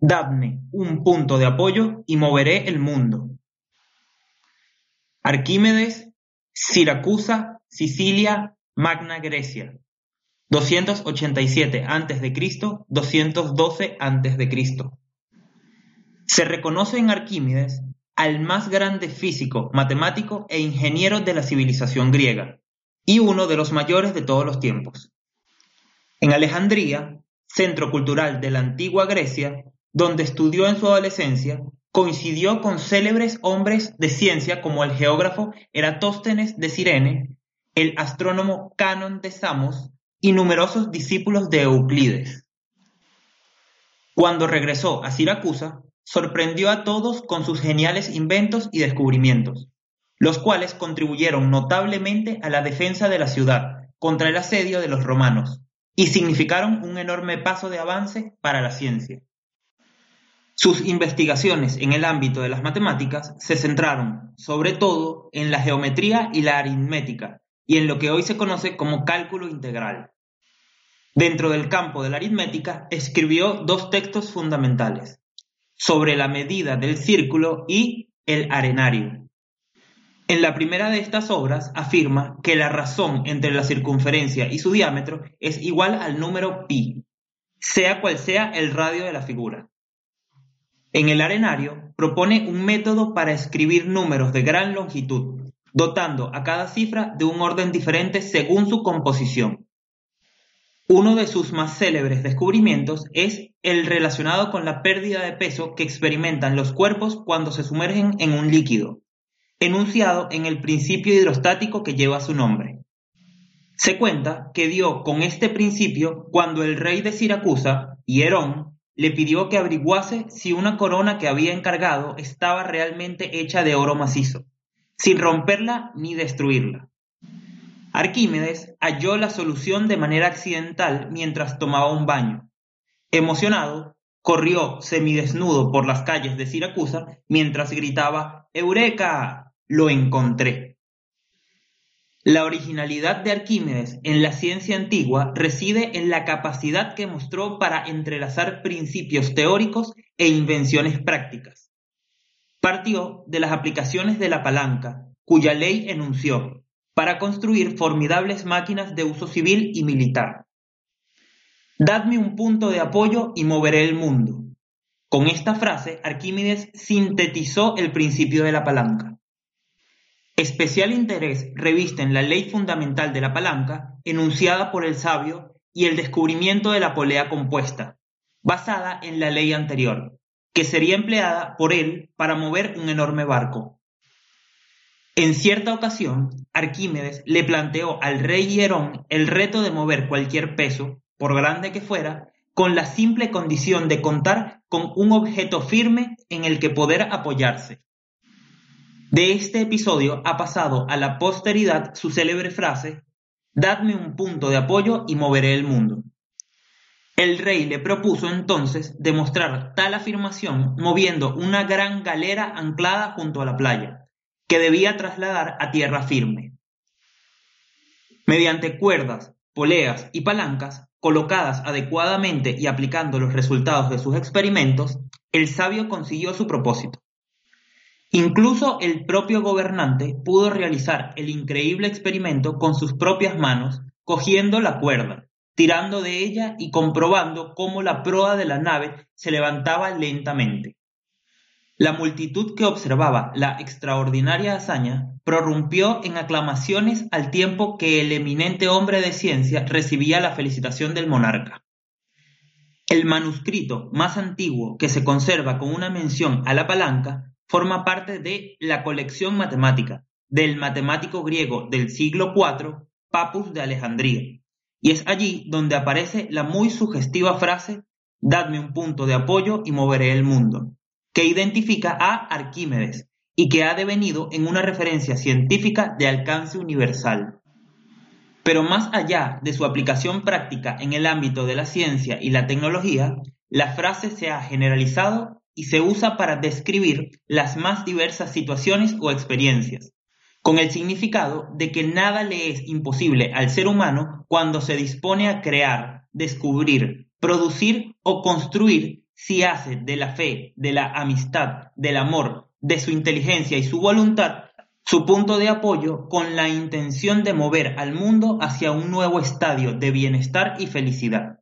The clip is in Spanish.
Dadme un punto de apoyo y moveré el mundo. Arquímedes, Siracusa, Sicilia, Magna Grecia. 287 a.C., 212 a.C. Se reconoce en Arquímedes al más grande físico, matemático e ingeniero de la civilización griega, y uno de los mayores de todos los tiempos. En Alejandría, centro cultural de la antigua Grecia, donde estudió en su adolescencia, coincidió con célebres hombres de ciencia como el geógrafo Eratóstenes de Cirene, el astrónomo Canon de Samos y numerosos discípulos de Euclides. Cuando regresó a Siracusa, sorprendió a todos con sus geniales inventos y descubrimientos, los cuales contribuyeron notablemente a la defensa de la ciudad contra el asedio de los romanos y significaron un enorme paso de avance para la ciencia. Sus investigaciones en el ámbito de las matemáticas se centraron, sobre todo, en la geometría y la aritmética, y en lo que hoy se conoce como cálculo integral. Dentro del campo de la aritmética, escribió dos textos fundamentales, sobre la medida del círculo y el arenario. En la primera de estas obras afirma que la razón entre la circunferencia y su diámetro es igual al número pi, sea cual sea el radio de la figura. En el arenario propone un método para escribir números de gran longitud, dotando a cada cifra de un orden diferente según su composición. Uno de sus más célebres descubrimientos es el relacionado con la pérdida de peso que experimentan los cuerpos cuando se sumergen en un líquido, enunciado en el principio hidrostático que lleva su nombre. Se cuenta que dio con este principio cuando el rey de Siracusa, Hierón, le pidió que averiguase si una corona que había encargado estaba realmente hecha de oro macizo, sin romperla ni destruirla. Arquímedes halló la solución de manera accidental mientras tomaba un baño. Emocionado, corrió semidesnudo por las calles de Siracusa mientras gritaba Eureka. Lo encontré. La originalidad de Arquímedes en la ciencia antigua reside en la capacidad que mostró para entrelazar principios teóricos e invenciones prácticas. Partió de las aplicaciones de la palanca, cuya ley enunció, para construir formidables máquinas de uso civil y militar. Dadme un punto de apoyo y moveré el mundo. Con esta frase, Arquímedes sintetizó el principio de la palanca. Especial interés revisten la ley fundamental de la palanca, enunciada por el sabio, y el descubrimiento de la polea compuesta, basada en la ley anterior, que sería empleada por él para mover un enorme barco. En cierta ocasión, Arquímedes le planteó al rey Hierón el reto de mover cualquier peso, por grande que fuera, con la simple condición de contar con un objeto firme en el que poder apoyarse. De este episodio ha pasado a la posteridad su célebre frase, Dadme un punto de apoyo y moveré el mundo. El rey le propuso entonces demostrar tal afirmación moviendo una gran galera anclada junto a la playa, que debía trasladar a tierra firme. Mediante cuerdas, poleas y palancas, colocadas adecuadamente y aplicando los resultados de sus experimentos, el sabio consiguió su propósito. Incluso el propio gobernante pudo realizar el increíble experimento con sus propias manos, cogiendo la cuerda, tirando de ella y comprobando cómo la proa de la nave se levantaba lentamente. La multitud que observaba la extraordinaria hazaña prorrumpió en aclamaciones al tiempo que el eminente hombre de ciencia recibía la felicitación del monarca. El manuscrito más antiguo que se conserva con una mención a la palanca forma parte de la colección matemática del matemático griego del siglo IV, Papus de Alejandría, y es allí donde aparece la muy sugestiva frase Dadme un punto de apoyo y moveré el mundo, que identifica a Arquímedes y que ha devenido en una referencia científica de alcance universal. Pero más allá de su aplicación práctica en el ámbito de la ciencia y la tecnología, la frase se ha generalizado y se usa para describir las más diversas situaciones o experiencias, con el significado de que nada le es imposible al ser humano cuando se dispone a crear, descubrir, producir o construir si hace de la fe, de la amistad, del amor, de su inteligencia y su voluntad su punto de apoyo con la intención de mover al mundo hacia un nuevo estadio de bienestar y felicidad.